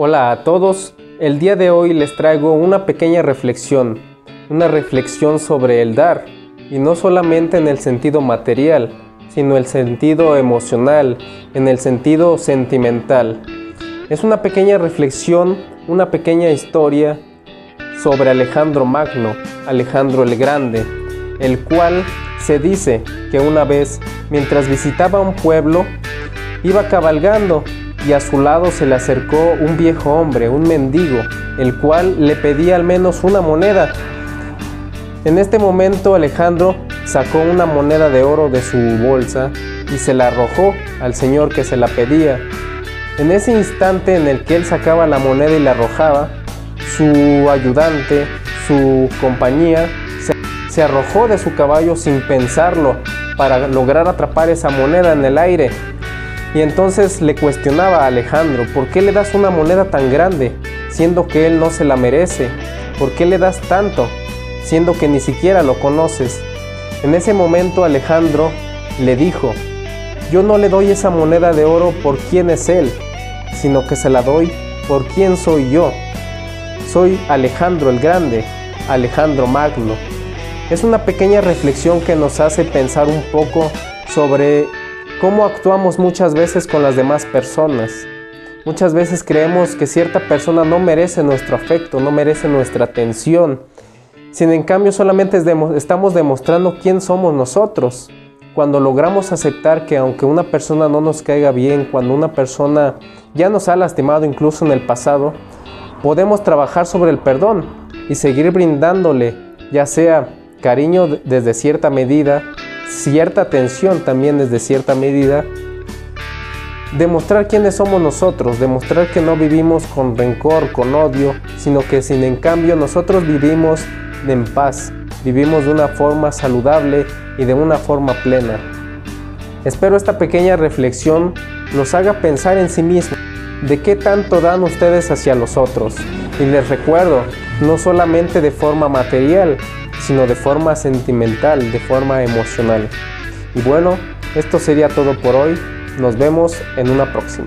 Hola a todos, el día de hoy les traigo una pequeña reflexión, una reflexión sobre el dar, y no solamente en el sentido material, sino el sentido emocional, en el sentido sentimental. Es una pequeña reflexión, una pequeña historia sobre Alejandro Magno, Alejandro el Grande, el cual se dice que una vez, mientras visitaba un pueblo, iba cabalgando y a su lado se le acercó un viejo hombre, un mendigo, el cual le pedía al menos una moneda. En este momento Alejandro sacó una moneda de oro de su bolsa y se la arrojó al señor que se la pedía. En ese instante en el que él sacaba la moneda y la arrojaba, su ayudante, su compañía, se, se arrojó de su caballo sin pensarlo para lograr atrapar esa moneda en el aire y entonces le cuestionaba a Alejandro, ¿por qué le das una moneda tan grande, siendo que él no se la merece? ¿Por qué le das tanto, siendo que ni siquiera lo conoces? En ese momento Alejandro le dijo, yo no le doy esa moneda de oro por quién es él, sino que se la doy por quién soy yo. Soy Alejandro el Grande, Alejandro Magno. Es una pequeña reflexión que nos hace pensar un poco sobre cómo actuamos muchas veces con las demás personas. Muchas veces creemos que cierta persona no merece nuestro afecto, no merece nuestra atención. Sin en cambio solamente estamos demostrando quién somos nosotros. Cuando logramos aceptar que aunque una persona no nos caiga bien, cuando una persona ya nos ha lastimado incluso en el pasado, podemos trabajar sobre el perdón y seguir brindándole ya sea cariño desde cierta medida, cierta atención también desde cierta medida, demostrar quiénes somos nosotros, demostrar que no vivimos con rencor, con odio, sino que sin en cambio nosotros vivimos en paz, vivimos de una forma saludable y de una forma plena. Espero esta pequeña reflexión los haga pensar en sí mismos, de qué tanto dan ustedes hacia los otros. Y les recuerdo, no solamente de forma material, sino de forma sentimental, de forma emocional. Y bueno, esto sería todo por hoy. Nos vemos en una próxima.